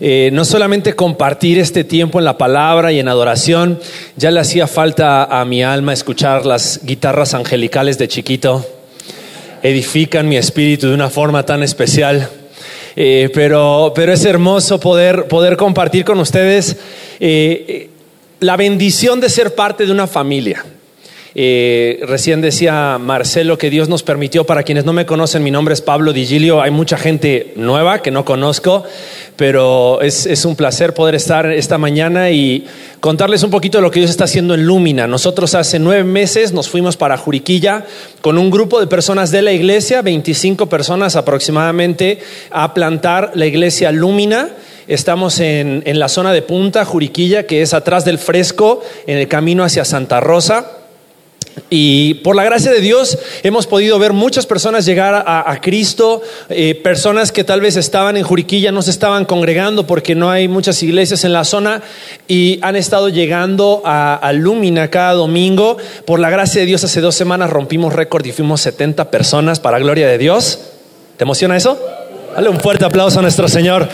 eh, no solamente compartir este tiempo en la palabra y en adoración, ya le hacía falta a mi alma escuchar las guitarras angelicales de chiquito, edifican mi espíritu de una forma tan especial. Eh, pero, pero es hermoso poder, poder compartir con ustedes eh, la bendición de ser parte de una familia. Eh, recién decía Marcelo que Dios nos permitió, para quienes no me conocen, mi nombre es Pablo Digilio, hay mucha gente nueva que no conozco, pero es, un placer poder estar esta mañana y contarles un poquito de lo que Dios está haciendo en Lúmina. Nosotros hace nueve meses nos fuimos para Juriquilla con un grupo de personas de la iglesia, 25 personas aproximadamente, a plantar la iglesia Lúmina. Estamos en la zona de Punta, Juriquilla, que es atrás del fresco, en el camino hacia Santa Rosa. Y por la gracia de Dios hemos podido ver muchas personas llegar a, Cristo, eh, personas que tal vez estaban en Juriquilla, no se estaban congregando porque no hay muchas iglesias en la zona y han estado llegando a, a cada domingo. Por la gracia de Dios hace dos semanas rompimos récord y fuimos 70 personas para gloria de Dios. ¿Te emociona eso? Dale un fuerte aplauso a nuestro Señor.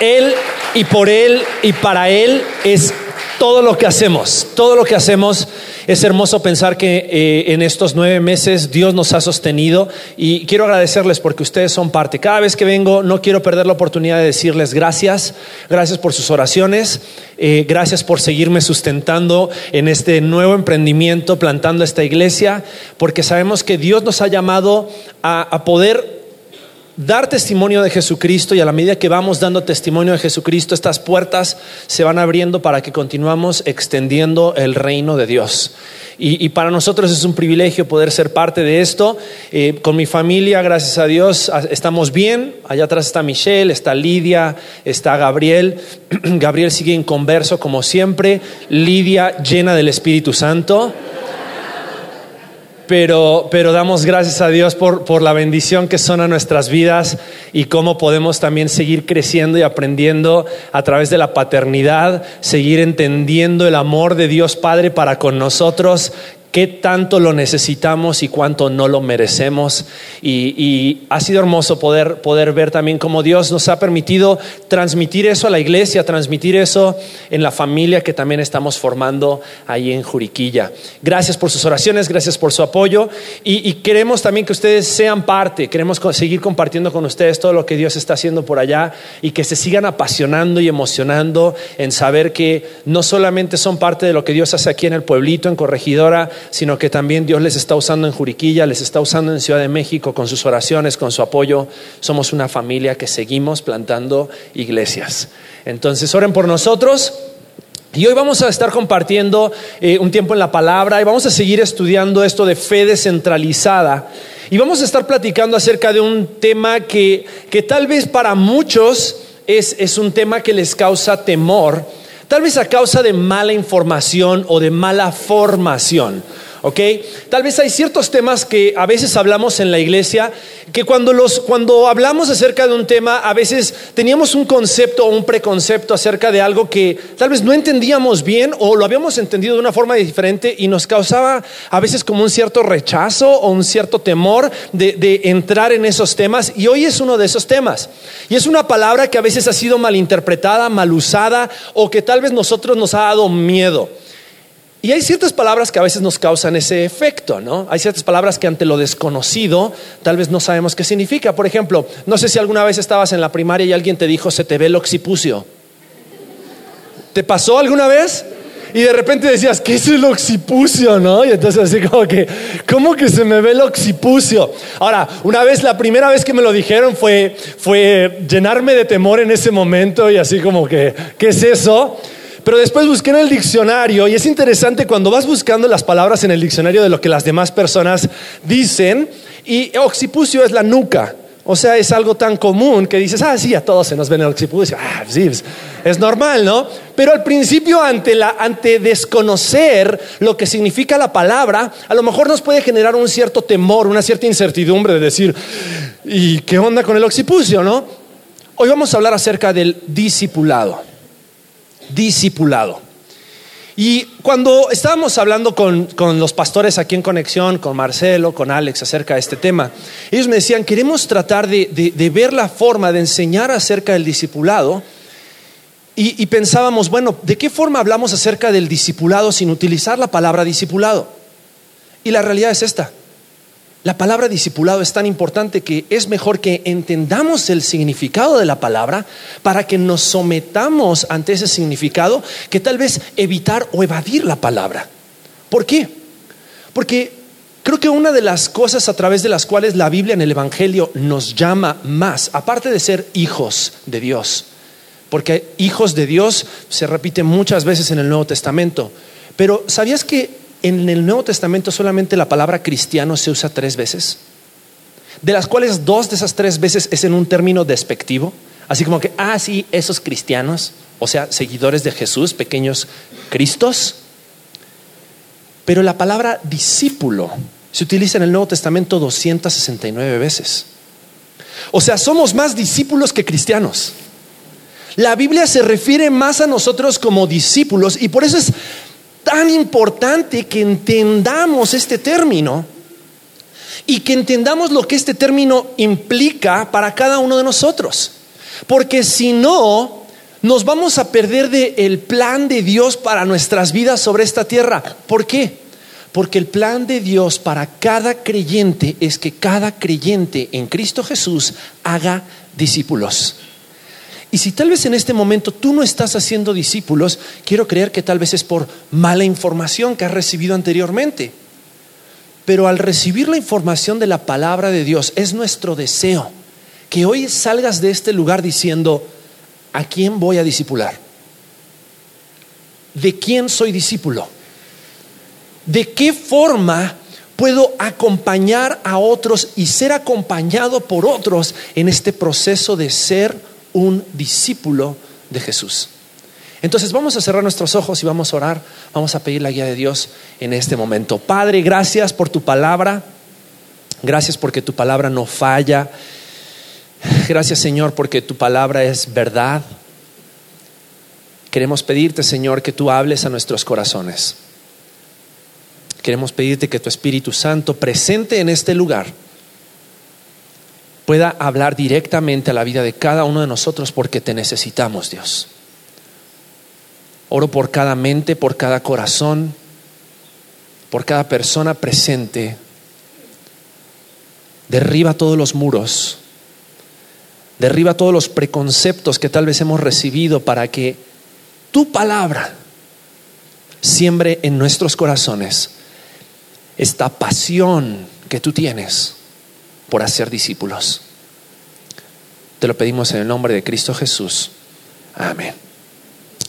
Él y por Él y para Él es todo lo que hacemos, todo lo que hacemos. Es hermoso pensar que eh, en estos nueve meses Dios nos ha sostenido y quiero agradecerles porque ustedes son parte. Cada vez que vengo no quiero perder la oportunidad de decirles gracias, gracias por sus oraciones, eh, gracias por seguirme sustentando en este nuevo emprendimiento, plantando esta iglesia, porque sabemos que Dios nos ha llamado a, a poder dar testimonio de Jesucristo y a la medida que vamos dando testimonio de Jesucristo, estas puertas se van abriendo para que continuamos extendiendo el reino de Dios. Y, y para nosotros es un privilegio poder ser parte de esto. Eh, con mi familia, gracias a Dios, estamos bien. Allá atrás está Michelle, está Lidia, está Gabriel. Gabriel sigue en converso como siempre. Lidia llena del Espíritu Santo pero, pero damos gracias a Dios por, por, la bendición que son a nuestras vidas y cómo podemos también seguir creciendo y aprendiendo a través de la paternidad, seguir entendiendo el amor de Dios Padre para con nosotros, qué tanto lo necesitamos y cuánto no lo merecemos. Y, ha sido hermoso poder, poder ver también cómo Dios nos ha permitido transmitir eso a la iglesia, transmitir eso en la familia que también estamos formando ahí en Juriquilla. Gracias por sus oraciones, gracias por su apoyo y queremos también que ustedes sean parte, queremos seguir compartiendo con ustedes todo lo que Dios está haciendo por allá y que se sigan apasionando y emocionando en saber que no solamente son parte de lo que Dios hace aquí en el pueblito, en Corregidora, sino que también Dios les está usando en Juriquilla, les está usando en Ciudad de México con sus oraciones, con su apoyo. Somos una familia que seguimos plantando iglesias. Entonces, oren por nosotros. Y hoy vamos a estar compartiendo eh, un tiempo en la palabra y vamos a seguir estudiando esto de fe descentralizada. Y vamos a estar platicando acerca de un tema que, que tal vez para muchos es, es un tema que les causa temor Tal vez a causa de mala información o de mala formación. ¿Ok? Tal vez hay ciertos temas que a veces hablamos en la iglesia que cuando, los, cuando hablamos acerca de un tema, a veces teníamos un concepto o un preconcepto acerca de algo que tal vez no entendíamos bien o lo habíamos entendido de una forma diferente y nos causaba a veces como un cierto rechazo o un cierto temor de, entrar en esos temas. Y hoy es uno de esos temas. Y es una palabra que a veces ha sido malinterpretada, mal usada o que tal vez nosotros nos ha dado miedo. Y hay ciertas palabras que a veces nos causan ese efecto, ¿no? Hay ciertas palabras que ante lo desconocido tal vez no sabemos qué significa. Por ejemplo, no sé si alguna vez estabas en la primaria y alguien te dijo se te ve el occipucio. ¿Te pasó alguna vez? Y de repente decías, ¿qué es el occipucio? ¿No? Y entonces así como que, ¿cómo que se me ve el occipucio? Ahora, una vez, la primera vez que me lo dijeron fue, fue llenarme de temor en ese momento y así como que, ¿qué es eso? Pero después busqué en el diccionario y es interesante cuando vas buscando las palabras en el diccionario de lo que las demás personas dicen y occipucio es la nuca. O sea, es algo tan común que dices, ah, sí, a todos se nos ven el occipucio. Ah, sí, es normal, ¿no? Pero al principio, ante, la, ante desconocer lo que significa la palabra, a lo mejor nos puede generar un cierto temor, una cierta incertidumbre de decir, ¿y qué onda con el occipucio, no? Hoy vamos a hablar acerca del discipulado discipulado. Y cuando estábamos hablando con, los pastores aquí en Conexión, con Marcelo, con Alex, acerca de este tema, ellos me decían, queremos tratar de, ver la forma de enseñar acerca del discipulado. Y, pensábamos, bueno, ¿de qué forma hablamos acerca del discipulado sin utilizar la palabra discipulado? Y la realidad es esta. La palabra discipulado es tan importante que es mejor que entendamos el significado de la palabra para que nos sometamos ante ese significado que tal vez evitar o evadir la palabra. ¿Por qué? Porque creo que una de las cosas a través de las cuales la Biblia en el Evangelio nos llama más, aparte de ser hijos de Dios, porque hijos de Dios se repite muchas veces en el Nuevo Testamento, pero ¿sabías que en el Nuevo Testamento solamente la palabra cristiano se usa tres veces, de las cuales dos de esas tres veces es en un término despectivo, así como que, ah, sí, esos cristianos, o sea, seguidores de Jesús, pequeños cristos. Pero la palabra discípulo se utiliza en el Nuevo Testamento 269 veces. O sea, somos más discípulos que cristianos. La Biblia se refiere más a nosotros como discípulos y por eso es tan importante que entendamos este término y que entendamos lo que este término implica para cada uno de nosotros. Porque si no, nos vamos a perder del el plan de Dios para nuestras vidas sobre esta tierra. ¿Por qué? Porque el plan de Dios para cada creyente es que cada creyente en Cristo Jesús haga discípulos. Y si tal vez en este momento tú no estás haciendo discípulos, quiero creer que tal vez es por mala información que has recibido anteriormente. Pero al recibir la información de la palabra de Dios, es nuestro deseo que hoy salgas de este lugar diciendo, ¿a quién voy a discipular? ¿De quién soy discípulo? ¿De qué forma puedo acompañar a otros y ser acompañado por otros en este proceso de ser un discípulo de Jesús. Entonces vamos a cerrar nuestros ojos y vamos a orar, vamos a pedir la guía de Dios en este momento. Padre, gracias por tu palabra, gracias porque tu palabra no falla, gracias Señor porque tu palabra es verdad. Queremos pedirte Señor que tú hables a nuestros corazones. Queremos pedirte que tu Espíritu Santo presente en este lugar pueda hablar directamente a la vida de cada uno de nosotros porque te necesitamos, Dios. Oro por cada mente, por cada corazón, por cada persona presente. Derriba todos los muros, derriba todos los preconceptos que tal vez hemos recibido para que tu palabra siembre en nuestros corazones esta pasión que tú tienes por hacer discípulos. Te lo pedimos en el nombre de Cristo Jesús. Amén.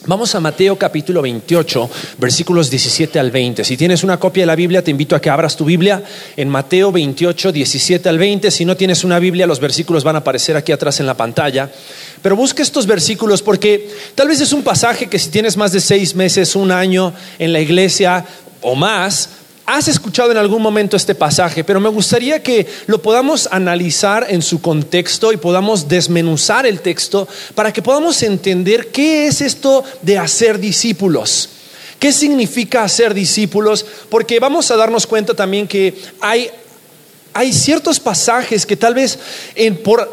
Vamos a Mateo capítulo 28, versículos 17 al 20. Si tienes una copia de la Biblia, te invito a que abras tu Biblia en Mateo 28, 17 al 20. Si no tienes una Biblia, los versículos van a aparecer aquí atrás en la pantalla. Pero busca estos versículos porque tal vez es un pasaje que si tienes más de seis meses, un año en la iglesia o más, has escuchado en algún momento este pasaje, pero me gustaría que lo podamos analizar en su contexto y podamos desmenuzar el texto para que podamos entender qué es esto de hacer discípulos. ¿Qué significa hacer discípulos? Porque vamos a darnos cuenta también que hay hay ciertos pasajes que tal vez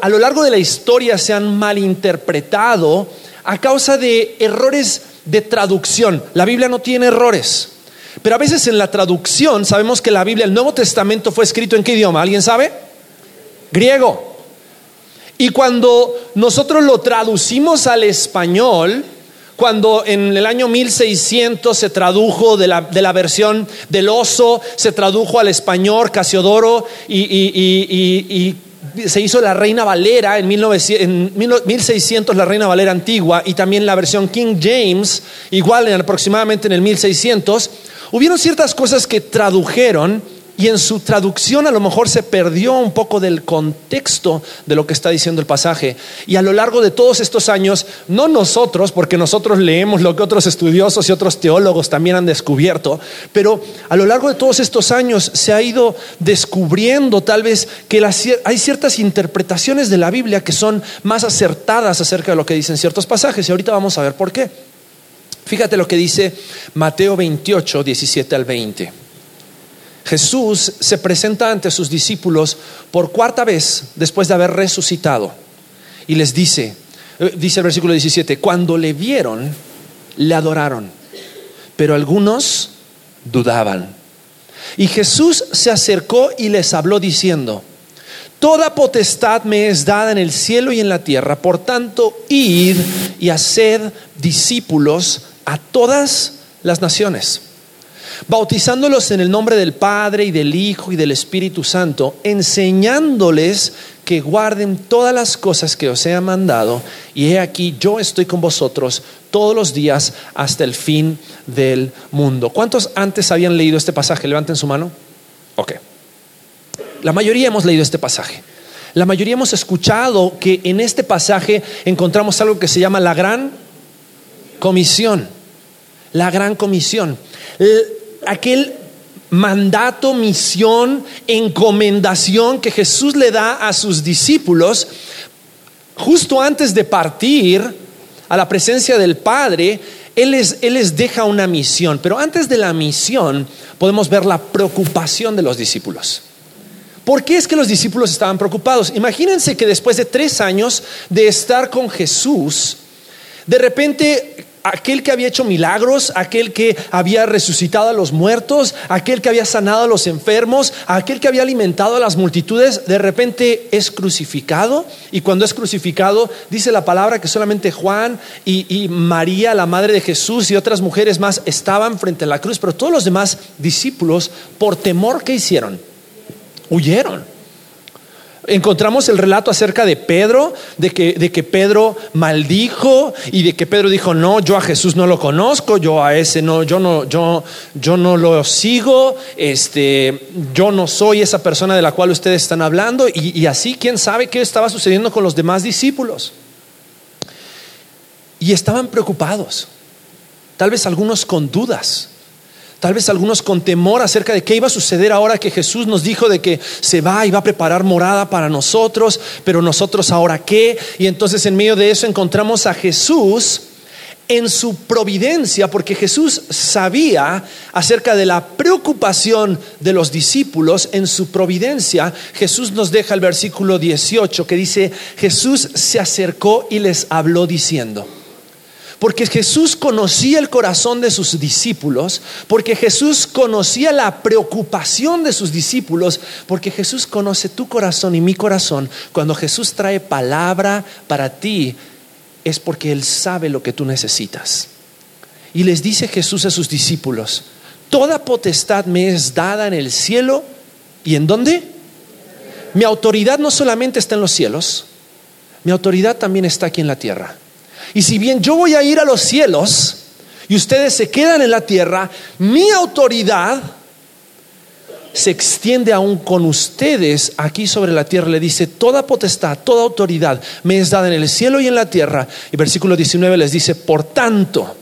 a lo largo de la historia se han malinterpretado a causa de errores de traducción. La Biblia no tiene errores. Pero a veces en la traducción sabemos que la Biblia, el Nuevo Testamento fue escrito en qué idioma, ¿alguien sabe? Griego. Y cuando nosotros lo traducimos al español, cuando en el año 1600 se tradujo de la, de la, versión del oso, se tradujo al español Casiodoro y, y, se hizo la Reina Valera en, en, 1600, la Reina Valera antigua, y también la versión King James, igual en, aproximadamente en el 1600 hubieron ciertas cosas que tradujeron y en su traducción a lo mejor se perdió un poco del contexto de lo que está diciendo el pasaje. Y a lo largo de todos estos años, no nosotros, porque nosotros leemos lo que otros estudiosos y otros teólogos también han descubierto, pero a lo largo de todos estos años se ha ido descubriendo tal vez que hay ciertas interpretaciones de la Biblia que son más acertadas acerca de lo que dicen ciertos pasajes. Y ahorita vamos a ver por qué. Fíjate lo que dice Mateo 28, 17 al 20. Jesús se presenta ante sus discípulos por cuarta vez después de haber resucitado y les dice, eh, dice el versículo 17, cuando le vieron, le adoraron, pero algunos dudaban. Y Jesús se acercó y les habló diciendo, Toda potestad me es dada en el cielo y en la tierra, por tanto, id y haced discípulos a todas las naciones bautizándolos en el nombre del Padre y del Hijo y del Espíritu Santo, enseñándoles que guarden todas las cosas que os he mandado, y he aquí, yo estoy con vosotros todos los días hasta el fin del mundo. ¿Cuántos antes habían leído este pasaje? Levanten su mano. Ok. La mayoría hemos leído este pasaje. La mayoría hemos escuchado que en este pasaje encontramos algo que se llama la gran comisión. La gran comisión aquel mandato, misión, encomendación que Jesús le da a sus discípulos justo antes de partir a la presencia del Padre, él les, él les, deja una misión, pero antes de la misión podemos ver la preocupación de los discípulos. ¿Por qué es que los discípulos estaban preocupados? Imagínense que después de tres años de estar con Jesús, de repente aquel que había hecho milagros, aquel que había resucitado a los muertos, aquel que había sanado a los enfermos, aquel que había alimentado a las multitudes, de repente es crucificado. Y cuando es crucificado, dice la palabra que solamente Juan y, María, la madre de Jesús, y otras mujeres más estaban frente a la cruz, pero todos los demás discípulos, por temor que hicieron, huyeron. Encontramos el relato acerca de Pedro, de que, de que, Pedro maldijo y de que Pedro dijo, no, yo a Jesús no lo conozco, yo a ese no, yo no, yo, yo no lo sigo, este, yo no soy esa persona de la cual ustedes están hablando. Y, y así, quién sabe qué estaba sucediendo con los demás discípulos. Y estaban preocupados, tal vez algunos con dudas. Tal vez algunos con temor acerca de qué iba a suceder ahora que Jesús nos dijo de que se va y va a preparar morada para nosotros, pero nosotros ahora qué. Y entonces en medio de eso encontramos a Jesús en su providencia, porque Jesús sabía acerca de la preocupación de los discípulos en su providencia. Jesús nos deja el versículo 18 que dice, Jesús se acercó y les habló diciendo, porque Jesús conocía el corazón de sus discípulos, porque Jesús conocía la preocupación de sus discípulos, porque Jesús conoce tu corazón y mi corazón. Cuando Jesús trae palabra para ti, es porque Él sabe lo que tú necesitas. Y les dice Jesús a sus discípulos, toda potestad me es dada en el cielo y en dónde? Mi autoridad no solamente está en los cielos, mi autoridad también está aquí en la tierra. Y si bien yo voy a ir a los cielos y ustedes se quedan en la tierra, mi autoridad se extiende aún con ustedes aquí sobre la tierra. Le dice, toda potestad, toda autoridad me es dada en el cielo y en la tierra. Y versículo 19 les dice, por tanto,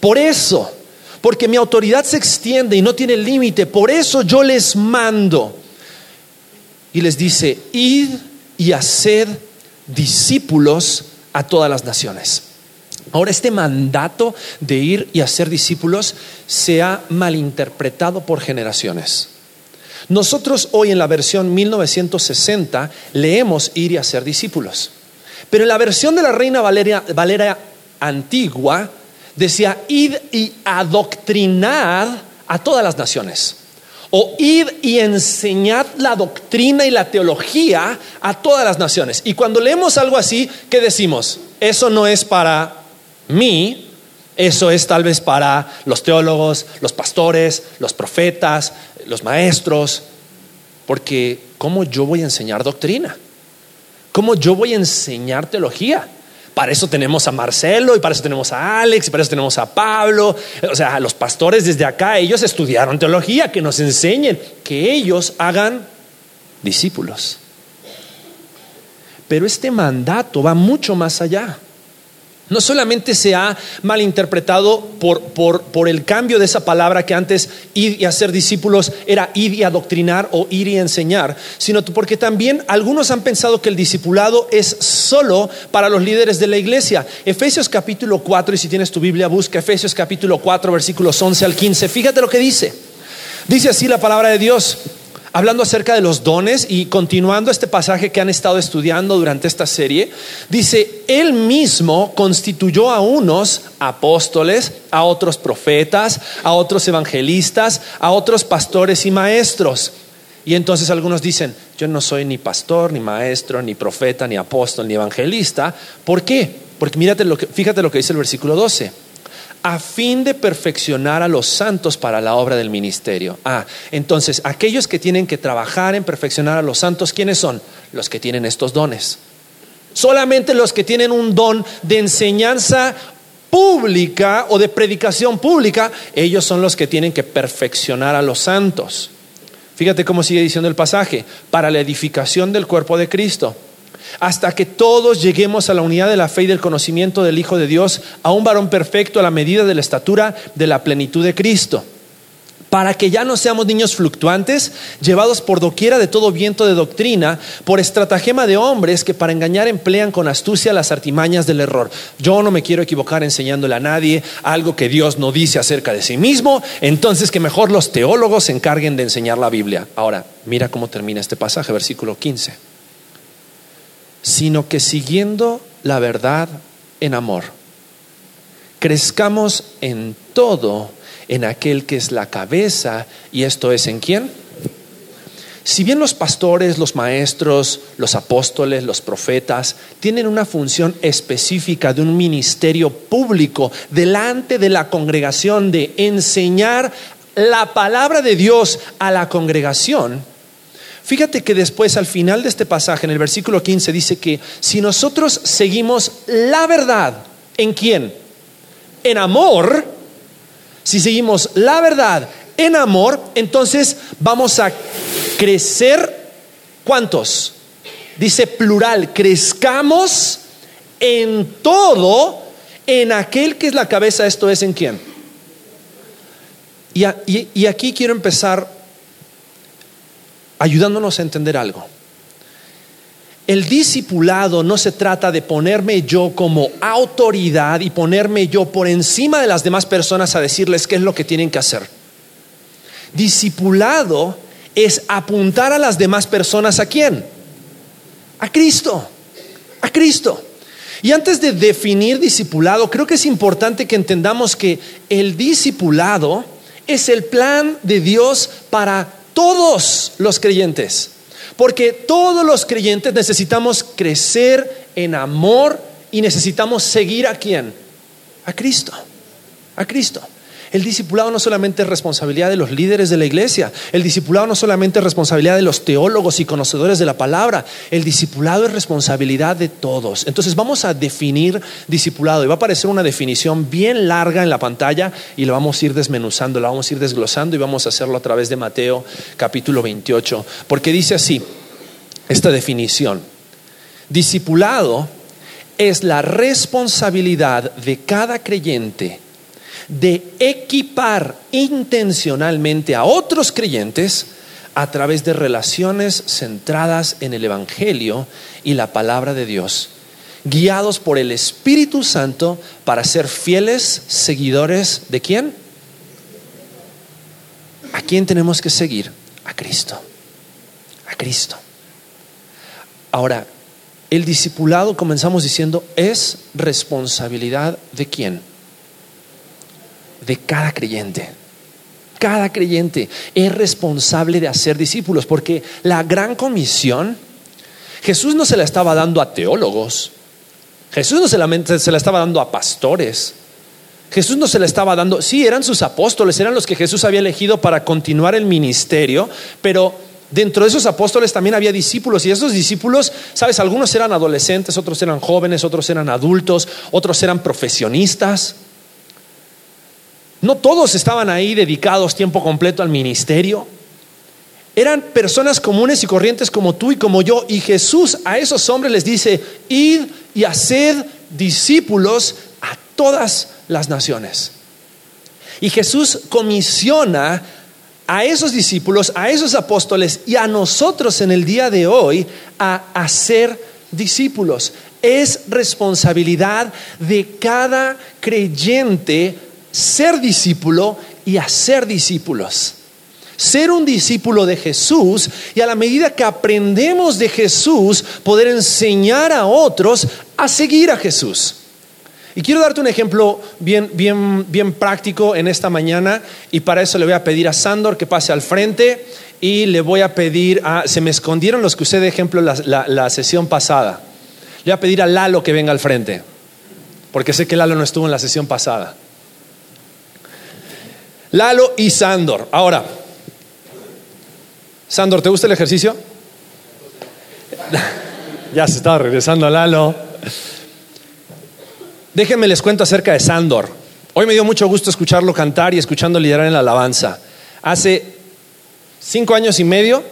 por eso, porque mi autoridad se extiende y no tiene límite, por eso yo les mando. Y les dice, id y haced discípulos a todas las naciones. Ahora, este mandato de ir y hacer discípulos se ha malinterpretado por generaciones. Nosotros hoy en la versión 1960 leemos ir y hacer discípulos. Pero en la versión de la Reina Valeria, Valera antigua decía id y adoctrinad a todas las naciones o id y enseñad la doctrina y la teología a todas las naciones. Y cuando leemos algo así, ¿qué decimos? Eso no es para mí, eso es tal vez para los teólogos, los pastores, los profetas, los maestros, porque ¿cómo yo voy a enseñar doctrina? ¿Cómo yo voy a enseñar teología? Para eso tenemos a Marcelo y para eso tenemos a Alex y para eso tenemos a Pablo. O sea, los pastores desde acá, ellos estudiaron teología, que nos enseñen, que ellos hagan discípulos. Pero este mandato va mucho más allá. No solamente se ha malinterpretado por, por, por, el cambio de esa palabra que antes ir y hacer discípulos era ir y adoctrinar o ir y enseñar, sino porque también algunos han pensado que el discipulado es solo para los líderes de la iglesia. Efesios capítulo 4, y si tienes tu Biblia, busca Efesios capítulo 4, versículos 11 al 15. Fíjate lo que dice. Dice así la palabra de Dios hablando acerca de los dones y continuando este pasaje que han estado estudiando durante esta serie, dice, Él mismo constituyó a unos apóstoles, a otros profetas, a otros evangelistas, a otros pastores y maestros. Y entonces algunos dicen, yo no soy ni pastor, ni maestro, ni profeta, ni apóstol, ni evangelista. ¿Por qué? Porque mírate lo que, fíjate lo que dice el versículo 12 a fin de perfeccionar a los santos para la obra del ministerio. Ah, entonces aquellos que tienen que trabajar en perfeccionar a los santos, ¿quiénes son? Los que tienen estos dones. Solamente los que tienen un don de enseñanza pública o de predicación pública, ellos son los que tienen que perfeccionar a los santos. Fíjate cómo sigue diciendo el pasaje, para la edificación del cuerpo de Cristo hasta que todos lleguemos a la unidad de la fe y del conocimiento del Hijo de Dios, a un varón perfecto a la medida de la estatura de la plenitud de Cristo para que ya no seamos niños fluctuantes, llevados por doquiera de todo viento de doctrina, por estratagema de hombres que para engañar emplean con astucia las artimañas del error. Yo no me quiero equivocar enseñándole a nadie algo que Dios no dice acerca de sí mismo, entonces que mejor los teólogos se encarguen de enseñar la Biblia. Ahora, mira cómo termina este pasaje, versículo 15 sino que siguiendo la verdad en amor, crezcamos en todo en aquel que es la cabeza, y esto es en quién? Si bien los pastores, los maestros, los apóstoles, los profetas tienen una función específica de un ministerio público delante de la congregación de enseñar la palabra de Dios a la congregación, Fíjate que después al final de este pasaje, en el versículo 15, dice que si nosotros seguimos la verdad, ¿en quién? En amor, si seguimos la verdad en amor, entonces vamos a crecer, ¿cuántos? Dice plural, crezcamos en todo, en aquel que es la cabeza, esto es en quién. Y, y aquí quiero empezar ayudándonos a entender algo. El discipulado no se trata de ponerme yo como autoridad y ponerme yo por encima de las demás personas a decirles qué es lo que tienen que hacer. Discipulado es apuntar a las demás personas a quién? A Cristo. A Cristo. Y antes de definir discipulado, creo que es importante que entendamos que el discipulado es el plan de Dios para todos los creyentes. Porque todos los creyentes necesitamos crecer en amor y necesitamos seguir a quién? A Cristo. A Cristo. El discipulado no solamente es responsabilidad de los líderes de la iglesia, el discipulado no solamente es responsabilidad de los teólogos y conocedores de la palabra, el discipulado es responsabilidad de todos. Entonces vamos a definir discipulado y va a aparecer una definición bien larga en la pantalla y la vamos a ir desmenuzando, la vamos a ir desglosando y vamos a hacerlo a través de Mateo capítulo 28, porque dice así esta definición. Discipulado es la responsabilidad de cada creyente de equipar intencionalmente a otros creyentes a través de relaciones centradas en el Evangelio y la palabra de Dios, guiados por el Espíritu Santo para ser fieles seguidores de quién? ¿A quién tenemos que seguir? A Cristo. A Cristo. Ahora, el discipulado, comenzamos diciendo, es responsabilidad de quién? De cada creyente. Cada creyente es responsable de hacer discípulos, porque la gran comisión, Jesús no se la estaba dando a teólogos, Jesús no se la estaba dando a pastores, Jesús no se la estaba dando, sí, eran sus apóstoles, eran los que Jesús había elegido para continuar el ministerio, pero dentro de esos apóstoles también había discípulos y esos discípulos, sabes, algunos eran adolescentes, otros eran jóvenes, otros eran adultos, otros eran profesionistas. No todos estaban ahí dedicados tiempo completo al ministerio. Eran personas comunes y corrientes como tú y como yo. Y Jesús a esos hombres les dice, id y haced discípulos a todas las naciones. Y Jesús comisiona a esos discípulos, a esos apóstoles y a nosotros en el día de hoy a hacer discípulos. Es responsabilidad de cada creyente ser discípulo y hacer discípulos. Ser un discípulo de Jesús y a la medida que aprendemos de Jesús, poder enseñar a otros a seguir a Jesús. Y quiero darte un ejemplo bien, bien, bien práctico en esta mañana y para eso le voy a pedir a Sandor que pase al frente y le voy a pedir a, se me escondieron los que usé de ejemplo la, la sesión pasada. Le voy a pedir a Lalo que venga al frente, porque sé que Lalo no estuvo en la sesión pasada. Lalo y Sandor. Ahora, Sandor, ¿te gusta el ejercicio? ya se estaba regresando Lalo. Déjenme les cuento acerca de Sandor. Hoy me dio mucho gusto escucharlo cantar y escuchando liderar en la alabanza. Hace cinco años y medio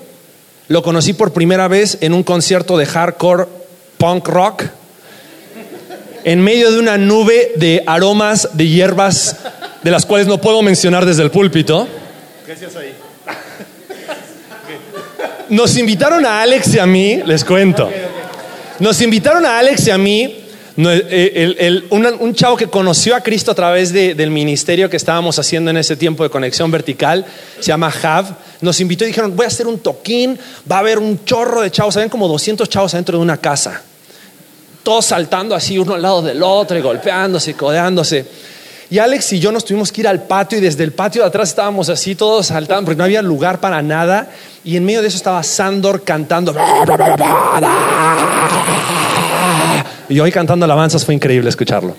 lo conocí por primera vez en un concierto de hardcore punk rock en medio de una nube de aromas de hierbas de las cuales no puedo mencionar desde el púlpito. Nos invitaron a Alex y a mí, les cuento. Nos invitaron a Alex y a mí un, chavo que conoció a Cristo a través del ministerio que estábamos haciendo en ese tiempo de conexión vertical, se llama Jav, nos invitó y dijeron, voy a hacer un toquín, va a haber un chorro de chavos, habían como 200 chavos adentro de una casa, todos saltando así uno al lado del otro y golpeándose, codeándose. Y Alex y yo nos tuvimos que ir al patio y desde el patio de atrás estábamos así todos saltando porque no había lugar para nada. Y en medio de eso estaba Sandor cantando. Y hoy cantando alabanzas fue increíble escucharlo.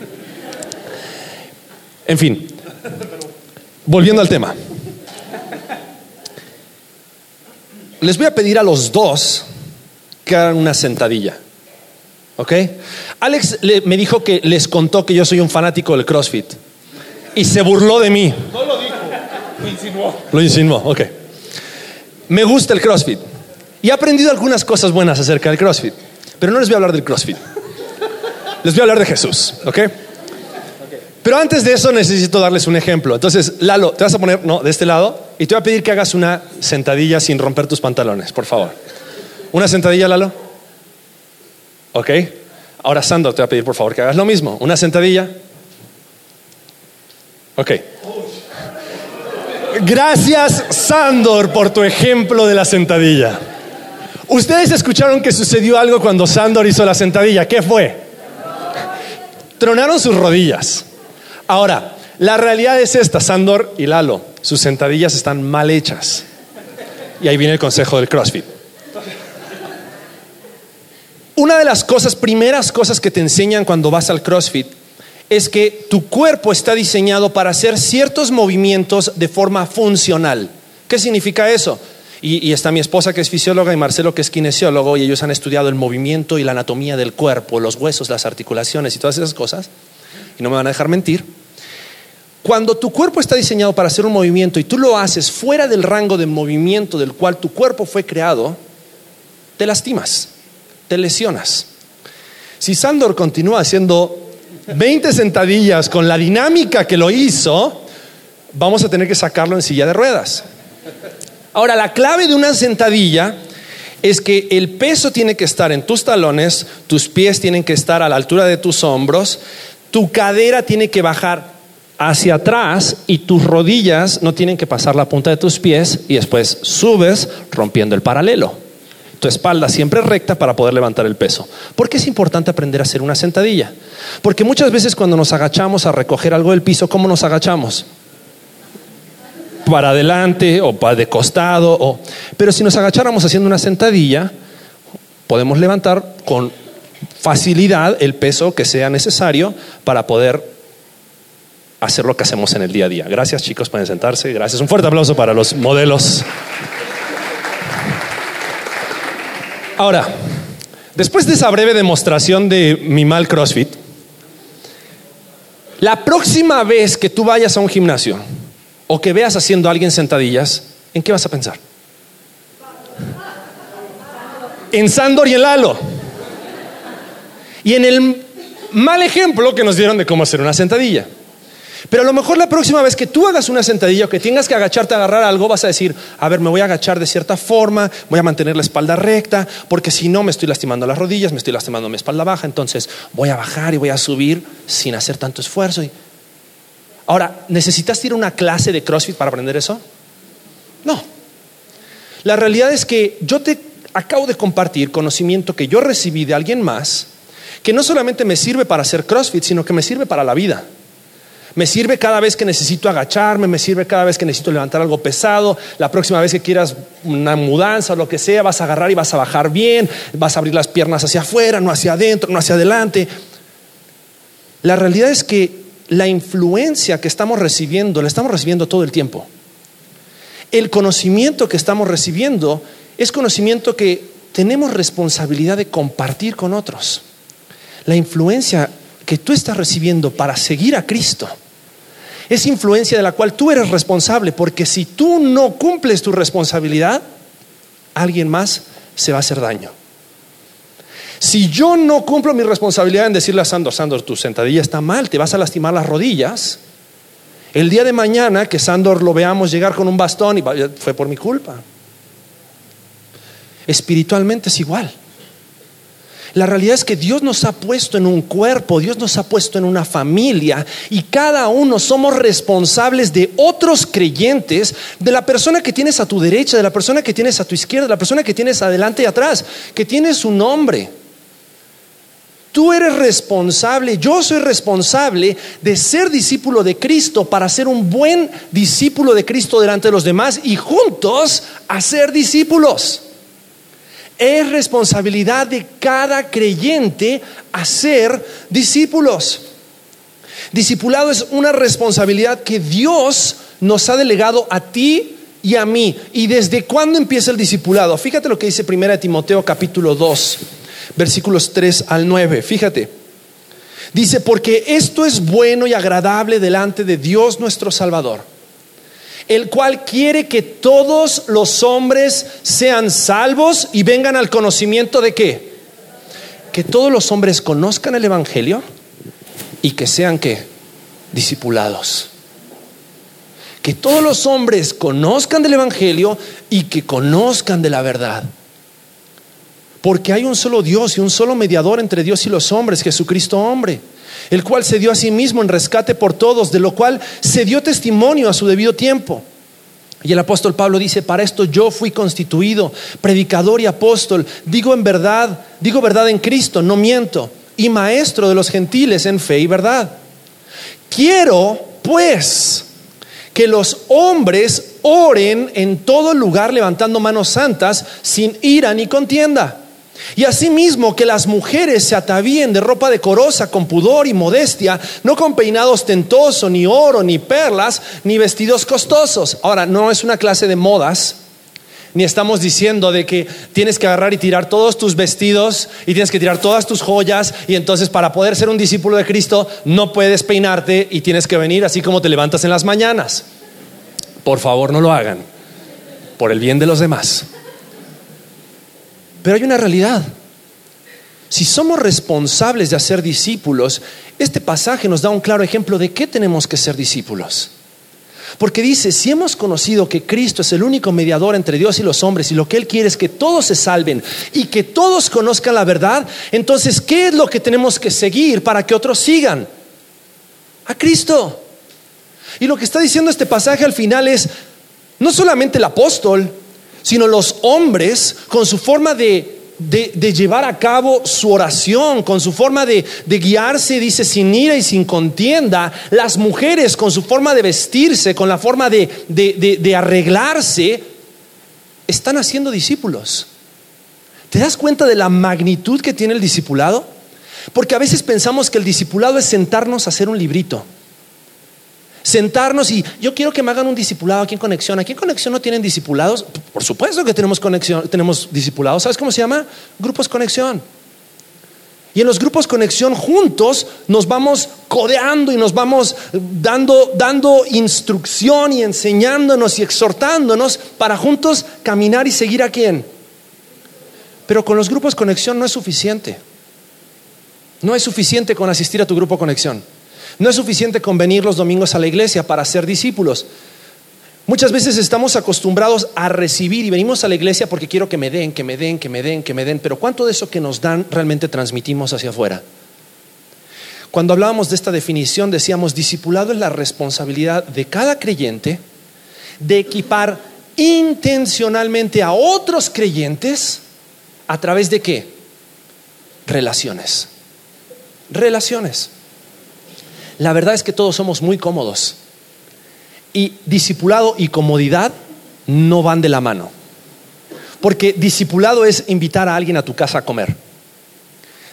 En fin, volviendo al tema. Les voy a pedir a los dos que hagan una sentadilla. ¿Ok? Alex me dijo que les contó que yo soy un fanático del CrossFit. Y se burló de mí. No lo dijo, lo insinuó. Lo insinuó, ok. Me gusta el CrossFit. Y he aprendido algunas cosas buenas acerca del CrossFit. Pero no les voy a hablar del CrossFit. Les voy a hablar de Jesús, ¿ok? Pero antes de eso necesito darles un ejemplo. Entonces, Lalo, te vas a poner, no, de este lado, y te voy a pedir que hagas una sentadilla sin romper tus pantalones, por favor. Una sentadilla, Lalo. ¿Ok? Ahora, Sandor, te voy a pedir, por favor, que hagas lo mismo. Una sentadilla. Ok. Gracias, Sandor, por tu ejemplo de la sentadilla. Ustedes escucharon que sucedió algo cuando Sandor hizo la sentadilla. ¿Qué fue? Tronaron sus rodillas. Ahora, la realidad es esta, Sandor y Lalo, sus sentadillas están mal hechas. Y ahí viene el consejo del CrossFit. Una de las cosas, primeras cosas que te enseñan cuando vas al CrossFit es que tu cuerpo está diseñado para hacer ciertos movimientos de forma funcional. ¿Qué significa eso? Y, está mi esposa que es fisióloga y Marcelo que es kinesiólogo y ellos han estudiado el movimiento y la anatomía del cuerpo, los huesos, las articulaciones y todas esas cosas. Y no me van a dejar mentir. Cuando tu cuerpo está diseñado para hacer un movimiento y tú lo haces fuera del rango de movimiento del cual tu cuerpo fue creado, te lastimas, te lesionas. Si Sandor continúa haciendo 20 sentadillas con la dinámica que lo hizo, vamos a tener que sacarlo en silla de ruedas. Ahora, la clave de una sentadilla es que el peso tiene que estar en tus talones, tus pies tienen que estar a la altura de tus hombros, tu cadera tiene que bajar hacia atrás y tus rodillas no tienen que pasar la punta de tus pies y después subes rompiendo el paralelo. Tu espalda siempre recta para poder levantar el peso. ¿Por qué es importante aprender a hacer una sentadilla? Porque muchas veces cuando nos agachamos a recoger algo del piso, ¿cómo nos agachamos? para adelante o para de costado. O... Pero si nos agacháramos haciendo una sentadilla, podemos levantar con facilidad el peso que sea necesario para poder hacer lo que hacemos en el día a día. Gracias chicos, pueden sentarse. Gracias. Un fuerte aplauso para los modelos. Ahora, después de esa breve demostración de mi mal CrossFit, la próxima vez que tú vayas a un gimnasio, o que veas haciendo a alguien sentadillas, ¿en qué vas a pensar? En Sandor y en Lalo. Y en el mal ejemplo que nos dieron de cómo hacer una sentadilla. Pero a lo mejor la próxima vez que tú hagas una sentadilla o que tengas que agacharte a agarrar algo, vas a decir, a ver, me voy a agachar de cierta forma, voy a mantener la espalda recta, porque si no me estoy lastimando las rodillas, me estoy lastimando mi espalda baja, entonces voy a bajar y voy a subir sin hacer tanto esfuerzo. Ahora, ¿necesitas ir a una clase de CrossFit para aprender eso? No. La realidad es que yo te acabo de compartir conocimiento que yo recibí de alguien más, que no solamente me sirve para hacer CrossFit, sino que me sirve para la vida. Me sirve cada vez que necesito agacharme, me sirve cada vez que necesito levantar algo pesado. La próxima vez que quieras una mudanza o lo que sea, vas a agarrar y vas a bajar bien, vas a abrir las piernas hacia afuera, no hacia adentro, no hacia adelante. La realidad es que la influencia que estamos recibiendo, la estamos recibiendo todo el tiempo. El conocimiento que estamos recibiendo es conocimiento que tenemos responsabilidad de compartir con otros. La influencia que tú estás recibiendo para seguir a Cristo es influencia de la cual tú eres responsable, porque si tú no cumples tu responsabilidad, alguien más se va a hacer daño. Si yo no cumplo mi responsabilidad en decirle a Sandor, Sandor, tu sentadilla está mal, te vas a lastimar las rodillas, el día de mañana que Sandor lo veamos llegar con un bastón y fue por mi culpa. Espiritualmente es igual. La realidad es que Dios nos ha puesto en un cuerpo, Dios nos ha puesto en una familia y cada uno somos responsables de otros creyentes, de la persona que tienes a tu derecha, de la persona que tienes a tu izquierda, de la persona que tienes adelante y atrás, que tiene su nombre. Tú eres responsable, yo soy responsable de ser discípulo de Cristo para ser un buen discípulo de Cristo delante de los demás y juntos hacer discípulos. Es responsabilidad de cada creyente hacer discípulos. Discipulado es una responsabilidad que Dios nos ha delegado a ti y a mí. ¿Y desde cuándo empieza el discipulado? Fíjate lo que dice 1 Timoteo capítulo 2, versículos 3 al 9. Fíjate. Dice, porque esto es bueno y agradable delante de Dios nuestro Salvador el cual quiere que todos los hombres sean salvos y vengan al conocimiento de qué? Que todos los hombres conozcan el Evangelio y que sean qué? Discipulados. Que todos los hombres conozcan del Evangelio y que conozcan de la verdad. Porque hay un solo Dios y un solo mediador entre Dios y los hombres, Jesucristo hombre el cual se dio a sí mismo en rescate por todos, de lo cual se dio testimonio a su debido tiempo. Y el apóstol Pablo dice, para esto yo fui constituido predicador y apóstol, digo en verdad, digo verdad en Cristo, no miento, y maestro de los gentiles en fe y verdad. Quiero, pues, que los hombres oren en todo lugar levantando manos santas sin ira ni contienda y asimismo que las mujeres se atavíen de ropa decorosa, con pudor y modestia, no con peinado ostentoso, ni oro, ni perlas, ni vestidos costosos. Ahora, no es una clase de modas, ni estamos diciendo de que tienes que agarrar y tirar todos tus vestidos y tienes que tirar todas tus joyas y entonces para poder ser un discípulo de Cristo no puedes peinarte y tienes que venir así como te levantas en las mañanas. Por favor, no lo hagan, por el bien de los demás. Pero hay una realidad. Si somos responsables de hacer discípulos, este pasaje nos da un claro ejemplo de qué tenemos que ser discípulos. Porque dice, si hemos conocido que Cristo es el único mediador entre Dios y los hombres y lo que Él quiere es que todos se salven y que todos conozcan la verdad, entonces, ¿qué es lo que tenemos que seguir para que otros sigan? A Cristo. Y lo que está diciendo este pasaje al final es, no solamente el apóstol, sino los hombres con su forma de, llevar a cabo su oración, con su forma de, guiarse, dice, sin ira y sin contienda, las mujeres con su forma de vestirse, con la forma de arreglarse, están haciendo discípulos. ¿Te das cuenta de la magnitud que tiene el discipulado? Porque a veces pensamos que el discipulado es sentarnos a hacer un librito sentarnos y yo quiero que me hagan un discipulado aquí en Conexión. Aquí en Conexión no tienen discipulados. Por supuesto que tenemos conexión, tenemos discipulados. ¿Sabes cómo se llama? Grupos Conexión. Y en los grupos conexión juntos nos vamos codeando y nos vamos dando, dando instrucción y enseñándonos y exhortándonos para juntos caminar y seguir a quién. Pero con los grupos conexión no es suficiente. No es suficiente con asistir a tu grupo conexión. No es suficiente con venir los domingos a la iglesia para ser discípulos. Muchas veces estamos acostumbrados a recibir y venimos a la iglesia porque quiero que me den, que me den, que me den, que me den, pero ¿cuánto de eso que nos dan realmente transmitimos hacia afuera? Cuando hablábamos de esta definición decíamos, discipulado es la responsabilidad de cada creyente de equipar intencionalmente a otros creyentes a través de qué? Relaciones. Relaciones. La verdad es que todos somos muy cómodos. Y discipulado y comodidad no van de la mano. Porque discipulado es invitar a alguien a tu casa a comer.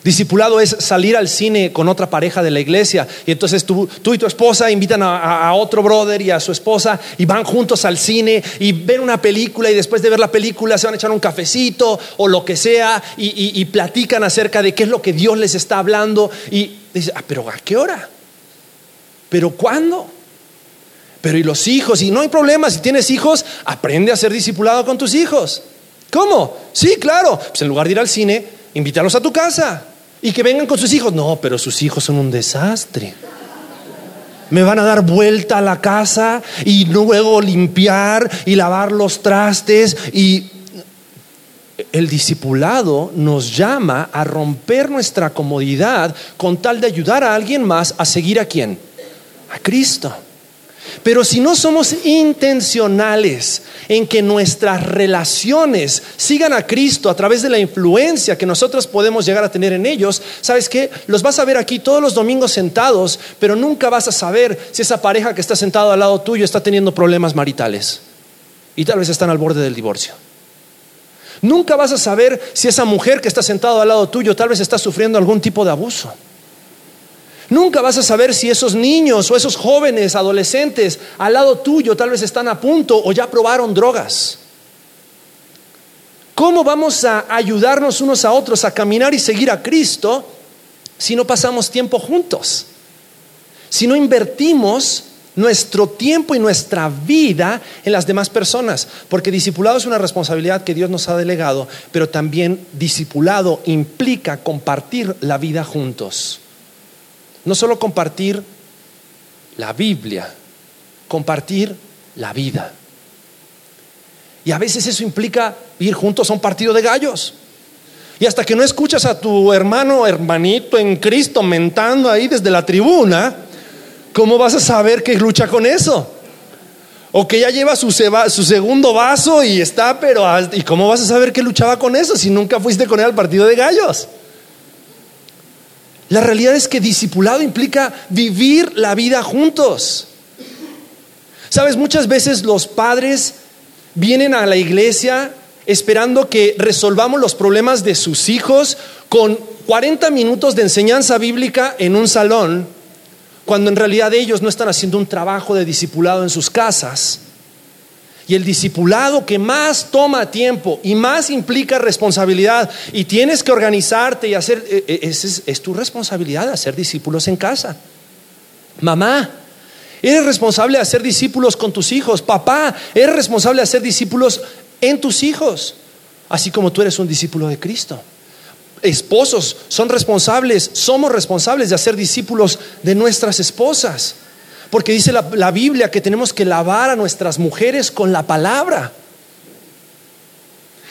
Discipulado es salir al cine con otra pareja de la iglesia y entonces tú, y tu esposa invitan a, otro brother y a su esposa y van juntos al cine y ven una película y después de ver la película se van a echar un cafecito o lo que sea y, y platican acerca de qué es lo que Dios les está hablando y dices, ah, pero ¿a qué hora? ¿Pero cuándo? Pero y los hijos, y no hay problema, si tienes hijos, aprende a ser discipulado con tus hijos. ¿Cómo? Sí, claro. Pues en lugar de ir al cine, invítalos a tu casa y que vengan con sus hijos. No, pero sus hijos son un desastre. Me van a dar vuelta a la casa y luego limpiar y lavar los trastes y el discipulado nos llama a romper nuestra comodidad con tal de ayudar a alguien más a seguir a quién? A Cristo. Pero si no somos intencionales en que nuestras relaciones sigan a Cristo a través de la influencia que nosotros podemos llegar a tener en ellos, ¿sabes qué? Los vas a ver aquí todos los domingos sentados, pero nunca vas a saber si esa pareja que está sentada al lado tuyo está teniendo problemas maritales y tal vez están al borde del divorcio. Nunca vas a saber si esa mujer que está sentada al lado tuyo tal vez está sufriendo algún tipo de abuso. Nunca vas a saber si esos niños o esos jóvenes, adolescentes al lado tuyo tal vez están a punto o ya probaron drogas. ¿Cómo vamos a ayudarnos unos a otros a caminar y seguir a Cristo si no pasamos tiempo juntos? Si no invertimos nuestro tiempo y nuestra vida en las demás personas, porque discipulado es una responsabilidad que Dios nos ha delegado, pero también discipulado implica compartir la vida juntos. No solo compartir la Biblia, compartir la vida. Y a veces eso implica ir juntos a un partido de gallos. Y hasta que no escuchas a tu hermano, hermanito en Cristo mentando ahí desde la tribuna, ¿cómo vas a saber que lucha con eso? O que ya lleva su, su segundo vaso y está, pero ¿y cómo vas a saber que luchaba con eso si nunca fuiste con él al partido de gallos? La realidad es que discipulado implica vivir la vida juntos. Sabes, muchas veces los padres vienen a la iglesia esperando que resolvamos los problemas de sus hijos con 40 minutos de enseñanza bíblica en un salón, cuando en realidad ellos no están haciendo un trabajo de discipulado en sus casas. Y el discipulado que más toma tiempo y más implica responsabilidad y tienes que organizarte y hacer, eh, eh, es, es tu responsabilidad hacer discípulos en casa. Mamá, eres responsable de hacer discípulos con tus hijos. Papá, eres responsable de hacer discípulos en tus hijos, así como tú eres un discípulo de Cristo. Esposos son responsables, somos responsables de hacer discípulos de nuestras esposas. Porque dice la, Biblia que tenemos que lavar a nuestras mujeres con la palabra.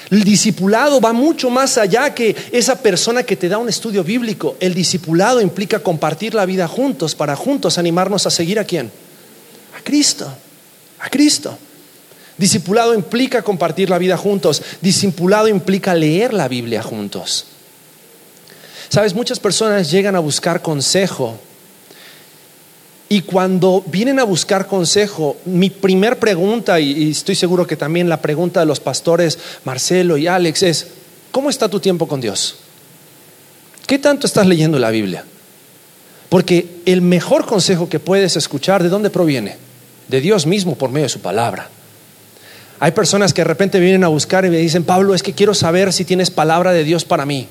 El discipulado va mucho más allá que esa persona que te da un estudio bíblico. El discipulado implica compartir la vida juntos para juntos animarnos a seguir a quién? A Cristo. A Cristo. Discipulado implica compartir la vida juntos. Discipulado implica leer la Biblia juntos. Sabes, muchas personas llegan a buscar consejo y cuando vienen a buscar consejo, mi primer pregunta, y, estoy seguro que también la pregunta de los pastores Marcelo y Alex es, ¿cómo está tu tiempo con Dios? ¿Qué tanto estás leyendo la Biblia? Porque el mejor consejo que puedes escuchar, ¿de dónde proviene? De Dios mismo por medio de su palabra. Hay personas que de repente vienen a buscar y me dicen, Pablo, es que quiero saber si tienes palabra de Dios para mí.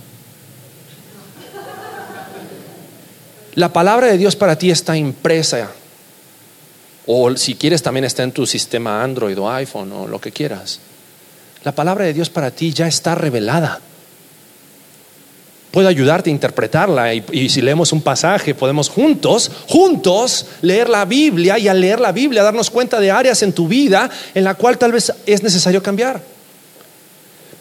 La palabra de Dios para ti está impresa. O si quieres también está en tu sistema Android o iPhone o lo que quieras. La palabra de Dios para ti ya está revelada. Puedo ayudarte a interpretarla y, si leemos un pasaje podemos juntos, juntos leer la Biblia y al leer la Biblia darnos cuenta de áreas en tu vida en la cual tal vez es necesario cambiar.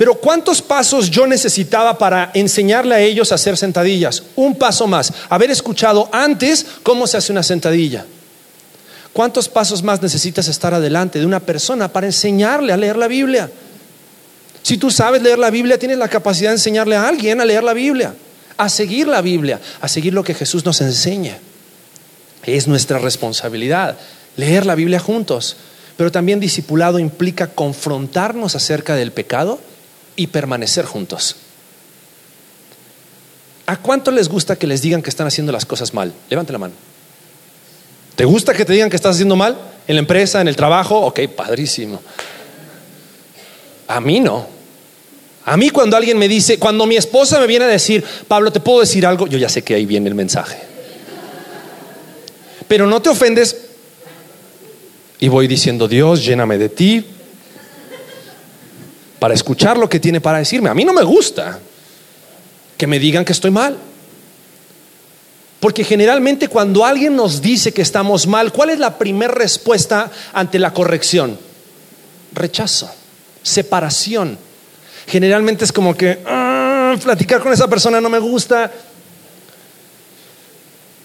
Pero ¿cuántos pasos yo necesitaba para enseñarle a ellos a hacer sentadillas? Un paso más, haber escuchado antes cómo se hace una sentadilla. ¿Cuántos pasos más necesitas estar adelante de una persona para enseñarle a leer la Biblia? Si tú sabes leer la Biblia, tienes la capacidad de enseñarle a alguien a leer la Biblia, a seguir la Biblia, a seguir lo que Jesús nos enseña. Es nuestra responsabilidad leer la Biblia juntos. Pero también discipulado implica confrontarnos acerca del pecado y permanecer juntos. ¿A cuánto les gusta que les digan que están haciendo las cosas mal? Levante la mano. ¿Te gusta que te digan que estás haciendo mal? ¿En la empresa, en el trabajo? Ok, padrísimo. A mí no. A mí cuando alguien me dice, cuando mi esposa me viene a decir, Pablo, ¿te puedo decir algo? Yo ya sé que ahí viene el mensaje. Pero no te ofendes y voy diciendo, Dios, lléname de ti para escuchar lo que tiene para decirme. A mí no me gusta que me digan que estoy mal. Porque generalmente cuando alguien nos dice que estamos mal, ¿cuál es la primera respuesta ante la corrección? Rechazo separación. Generalmente es como que ah, platicar con esa persona no me gusta.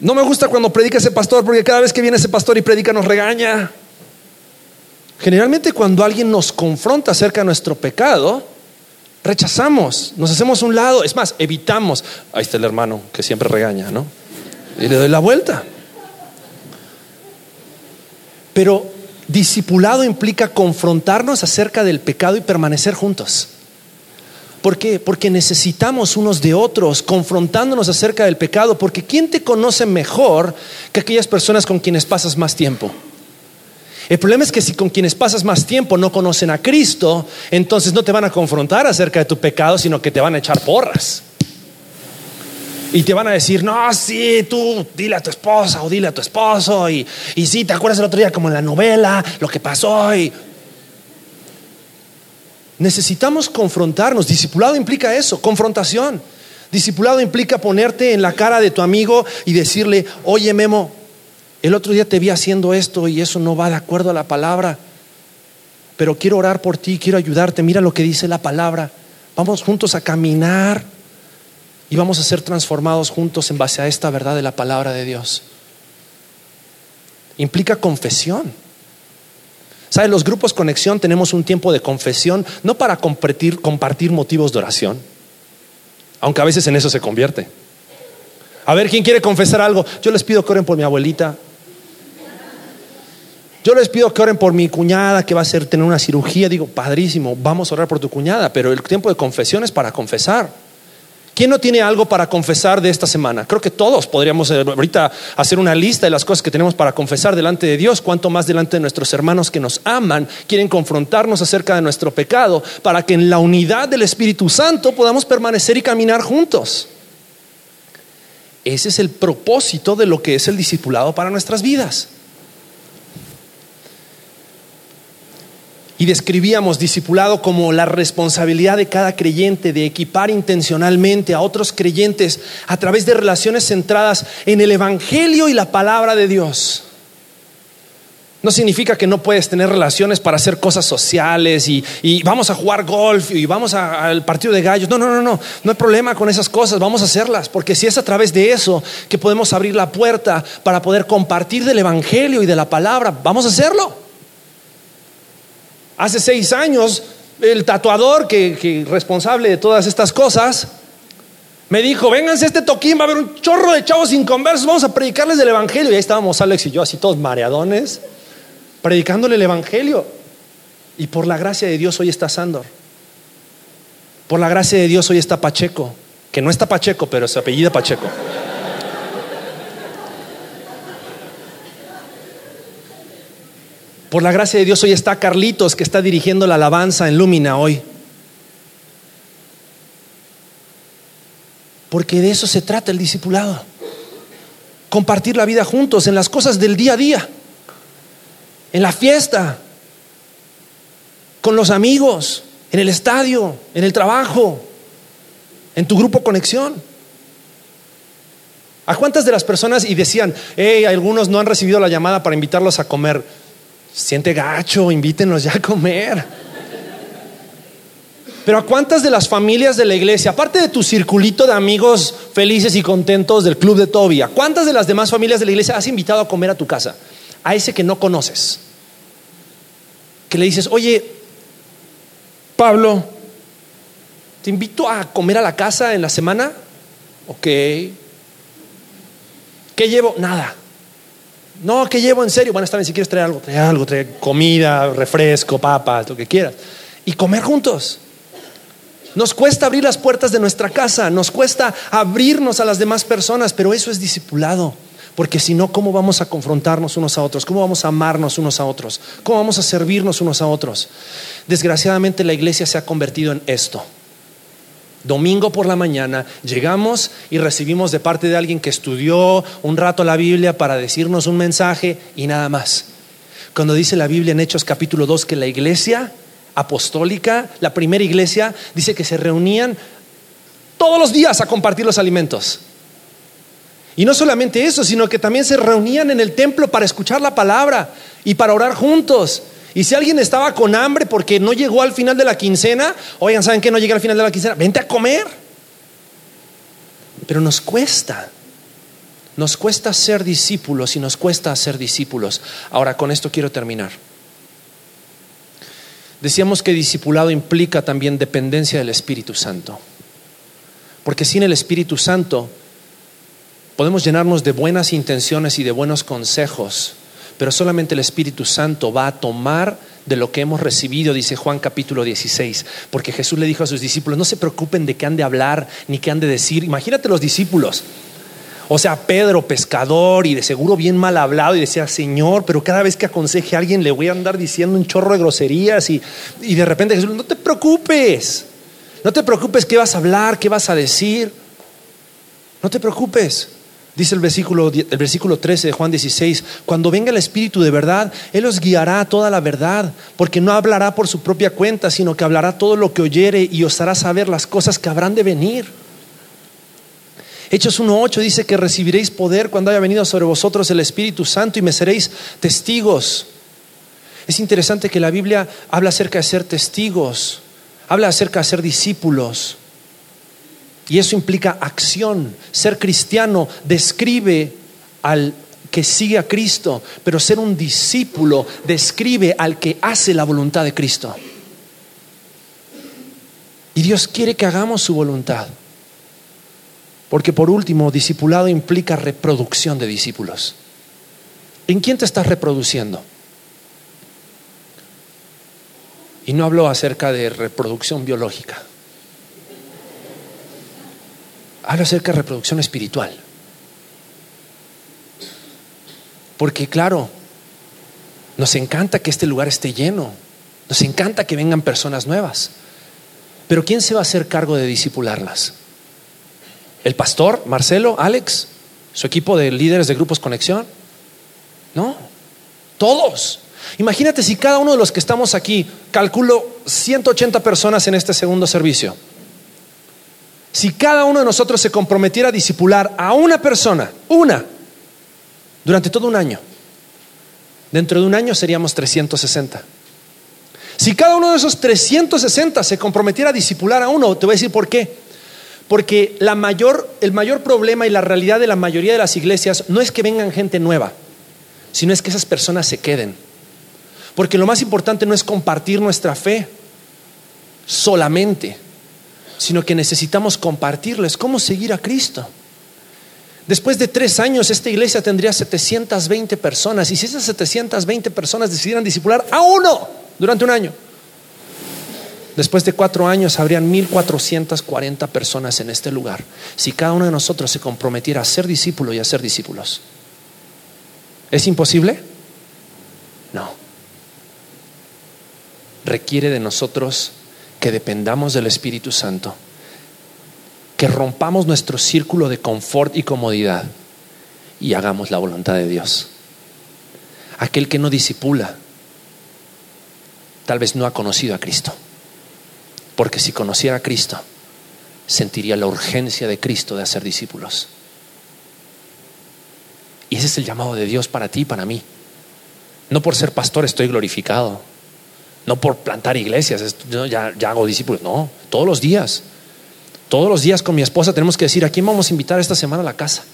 No me gusta cuando predica ese pastor porque cada vez que viene ese pastor y predica nos regaña. Generalmente cuando alguien nos confronta acerca de nuestro pecado, rechazamos, nos hacemos un lado, es más, evitamos. Ahí está el hermano que siempre regaña, ¿no? Y le doy la vuelta. Pero Discipulado implica confrontarnos acerca del pecado y permanecer juntos. ¿Por qué? Porque necesitamos unos de otros confrontándonos acerca del pecado, porque ¿quién te conoce mejor que aquellas personas con quienes pasas más tiempo? El problema es que si con quienes pasas más tiempo no conocen a Cristo, entonces no te van a confrontar acerca de tu pecado, sino que te van a echar porras. Y te van a decir, no, sí, tú dile a tu esposa o dile a tu esposo. Y, y sí, ¿te acuerdas el otro día como en la novela, lo que pasó? Y... Necesitamos confrontarnos. Discipulado implica eso, confrontación. Discipulado implica ponerte en la cara de tu amigo y decirle, oye Memo, el otro día te vi haciendo esto y eso no va de acuerdo a la palabra. Pero quiero orar por ti, quiero ayudarte. Mira lo que dice la palabra. Vamos juntos a caminar y vamos a ser transformados juntos en base a esta verdad de la palabra de Dios. Implica confesión. ¿Sabe? Los grupos conexión tenemos un tiempo de confesión, no para compartir, compartir motivos de oración, aunque a veces en eso se convierte. A ver, ¿quién quiere confesar algo? Yo les pido que oren por mi abuelita. Yo les pido que oren por mi cuñada que va a ser tener una cirugía. Digo, padrísimo, vamos a orar por tu cuñada, pero el tiempo de confesión es para confesar. ¿Quién no tiene algo para confesar de esta semana? Creo que todos podríamos eh, ahorita hacer una lista de las cosas que tenemos para confesar delante de Dios, cuanto más delante de nuestros hermanos que nos aman, quieren confrontarnos acerca de nuestro pecado, para que en la unidad del Espíritu Santo podamos permanecer y caminar juntos. Ese es el propósito de lo que es el discipulado para nuestras vidas. Y describíamos discipulado como la responsabilidad de cada creyente de equipar intencionalmente a otros creyentes a través de relaciones centradas en el Evangelio y la palabra de Dios. No significa que no puedes tener relaciones para hacer cosas sociales y, vamos a jugar golf y vamos al partido de gallos. No, no, no, no. No hay problema con esas cosas. Vamos a hacerlas. Porque si es a través de eso que podemos abrir la puerta para poder compartir del Evangelio y de la palabra, vamos a hacerlo. Hace seis años, el tatuador que, responsable de todas estas cosas, me dijo, vénganse a este toquín, va a haber un chorro de chavos inconversos, vamos a predicarles del Evangelio. Y ahí estábamos Alex y yo, así todos mareadones, predicándole el Evangelio. Y por la gracia de Dios hoy está Sandor. Por la gracia de Dios hoy está Pacheco, que no está Pacheco, pero se apellida Pacheco. Por la gracia de Dios hoy está Carlitos que está dirigiendo la alabanza en Lumina hoy. Porque de eso se trata el discipulado. Compartir la vida juntos en las cosas del día a día. En la fiesta. Con los amigos. En el estadio. En el trabajo. En tu grupo conexión. ¿A cuántas de las personas y decían, hey, algunos no han recibido la llamada para invitarlos a comer? Siente gacho, invítenos ya a comer. Pero a cuántas de las familias de la iglesia, aparte de tu circulito de amigos felices y contentos del club de Toby, cuántas de las demás familias de la iglesia has invitado a comer a tu casa? A ese que no conoces. Que le dices, oye, Pablo, te invito a comer a la casa en la semana. Ok. ¿Qué llevo? Nada. No, ¿qué llevo en serio? Bueno, está bien, si quieres traer algo, trae algo, trae comida, refresco, papas, lo que quieras. Y comer juntos. Nos cuesta abrir las puertas de nuestra casa, nos cuesta abrirnos a las demás personas, pero eso es discipulado. Porque si no, ¿cómo vamos a confrontarnos unos a otros? ¿Cómo vamos a amarnos unos a otros? ¿Cómo vamos a servirnos unos a otros? Desgraciadamente la iglesia se ha convertido en esto. Domingo por la mañana llegamos y recibimos de parte de alguien que estudió un rato la Biblia para decirnos un mensaje y nada más. Cuando dice la Biblia en Hechos capítulo 2 que la iglesia apostólica, la primera iglesia, dice que se reunían todos los días a compartir los alimentos. Y no solamente eso, sino que también se reunían en el templo para escuchar la palabra y para orar juntos. Y si alguien estaba con hambre porque no llegó al final de la quincena, oigan, ¿saben qué? No llega al final de la quincena, vente a comer. Pero nos cuesta. Nos cuesta ser discípulos y nos cuesta ser discípulos. Ahora, con esto quiero terminar. Decíamos que discipulado implica también dependencia del Espíritu Santo. Porque sin el Espíritu Santo podemos llenarnos de buenas intenciones y de buenos consejos, pero solamente el Espíritu Santo va a tomar de lo que hemos recibido, dice Juan capítulo 16, porque Jesús le dijo a sus discípulos, no se preocupen de qué han de hablar ni qué han de decir. Imagínate los discípulos, o sea, Pedro, pescador y de seguro bien mal hablado y decía, Señor, pero cada vez que aconseje a alguien le voy a andar diciendo un chorro de groserías y, y de repente Jesús, no te preocupes, no te preocupes qué vas a hablar, qué vas a decir, no te preocupes. Dice el versículo, el versículo 13 de Juan 16, cuando venga el Espíritu de verdad, Él os guiará a toda la verdad, porque no hablará por su propia cuenta, sino que hablará todo lo que oyere y os hará saber las cosas que habrán de venir. Hechos 1.8 dice que recibiréis poder cuando haya venido sobre vosotros el Espíritu Santo y me seréis testigos. Es interesante que la Biblia habla acerca de ser testigos, habla acerca de ser discípulos. Y eso implica acción. Ser cristiano describe al que sigue a Cristo, pero ser un discípulo describe al que hace la voluntad de Cristo. Y Dios quiere que hagamos su voluntad. Porque por último, discipulado implica reproducción de discípulos. ¿En quién te estás reproduciendo? Y no hablo acerca de reproducción biológica. Hablo acerca de reproducción espiritual. Porque claro, nos encanta que este lugar esté lleno. Nos encanta que vengan personas nuevas. Pero ¿quién se va a hacer cargo de discipularlas? ¿El pastor, Marcelo, Alex, su equipo de líderes de grupos conexión? No, todos. Imagínate si cada uno de los que estamos aquí, calculo 180 personas en este segundo servicio, si cada uno de nosotros se comprometiera a discipular a una persona, una, durante todo un año, dentro de un año seríamos 360. Si cada uno de esos 360 se comprometiera a discipular a uno, te voy a decir por qué. Porque la mayor, el mayor problema y la realidad de la mayoría de las iglesias no es que vengan gente nueva, sino es que esas personas se queden. Porque lo más importante no es compartir nuestra fe solamente, sino que necesitamos compartirles cómo seguir a Cristo. Después de tres años, esta iglesia tendría 720 personas. Y si esas 720 personas decidieran discipular a uno durante un año, Después de cuatro años habrían 1.440 personas en este lugar si cada uno de nosotros se comprometiera a ser discípulo y a ser discípulos. ¿Es imposible? No. Requiere de nosotros que dependamos del Espíritu Santo, que rompamos nuestro círculo de confort y comodidad y hagamos la voluntad de Dios. Aquel que no disipula, tal vez no ha conocido a Cristo. Porque si conociera a Cristo, sentiría la urgencia de Cristo de hacer discípulos. Y ese es el llamado de Dios para ti y para mí. No por ser pastor estoy glorificado. No por plantar iglesias, ya, ya hago discípulos. No, todos los días. Todos los días con mi esposa tenemos que decir, ¿a quién vamos a invitar esta semana a la casa?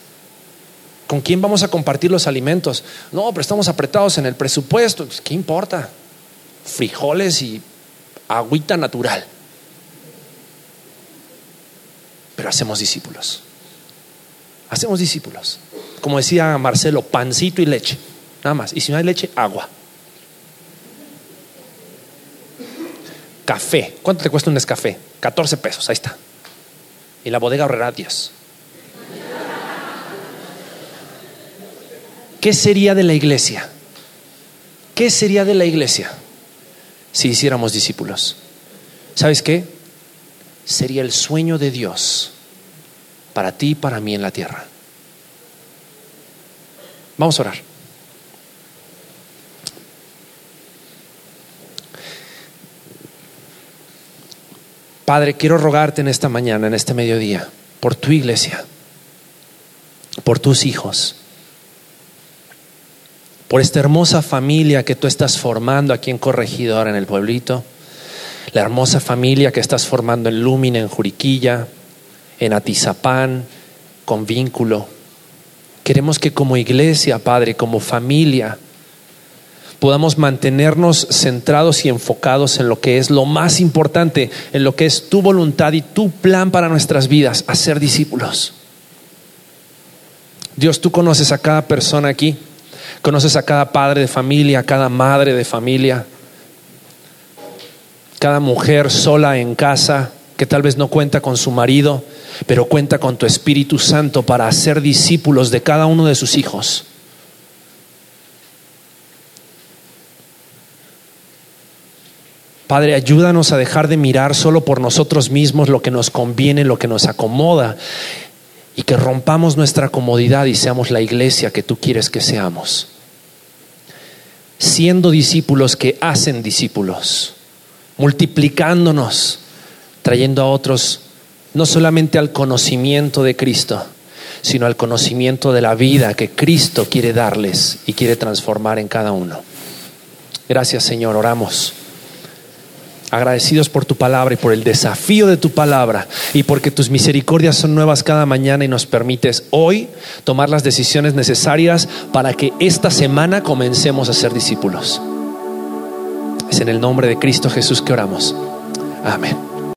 ¿Con quién vamos a compartir los alimentos? No, pero estamos apretados en el presupuesto. Pues, ¿Qué importa? Frijoles y agüita natural. Pero hacemos discípulos. Hacemos discípulos. Como decía Marcelo, pancito y leche. Nada más. Y si no hay leche, agua. Café. ¿Cuánto te cuesta un café? 14 pesos. Ahí está. Y la bodega ahorrará 10. ¿Qué sería de la iglesia? ¿Qué sería de la iglesia si hiciéramos discípulos? ¿Sabes qué? Sería el sueño de Dios para ti y para mí en la tierra. Vamos a orar. Padre, quiero rogarte en esta mañana, en este mediodía, por tu iglesia, por tus hijos, por esta hermosa familia que tú estás formando aquí en Corregidor, en el pueblito, la hermosa familia que estás formando en Lúmina, en Juriquilla, en Atizapán, con vínculo. Queremos que como iglesia, Padre, como familia, podamos mantenernos centrados y enfocados en lo que es lo más importante, en lo que es tu voluntad y tu plan para nuestras vidas, hacer discípulos. Dios, tú conoces a cada persona aquí, conoces a cada padre de familia, a cada madre de familia, cada mujer sola en casa que tal vez no cuenta con su marido, pero cuenta con tu Espíritu Santo para hacer discípulos de cada uno de sus hijos. Padre, ayúdanos a dejar de mirar solo por nosotros mismos lo que nos conviene, lo que nos acomoda, y que rompamos nuestra comodidad y seamos la iglesia que tú quieres que seamos. Siendo discípulos que hacen discípulos, multiplicándonos, trayendo a otros no solamente al conocimiento de Cristo, sino al conocimiento de la vida que Cristo quiere darles y quiere transformar en cada uno. Gracias Señor, oramos agradecidos por tu palabra y por el desafío de tu palabra y porque tus misericordias son nuevas cada mañana y nos permites hoy tomar las decisiones necesarias para que esta semana comencemos a ser discípulos. Es en el nombre de Cristo Jesús que oramos. Amén.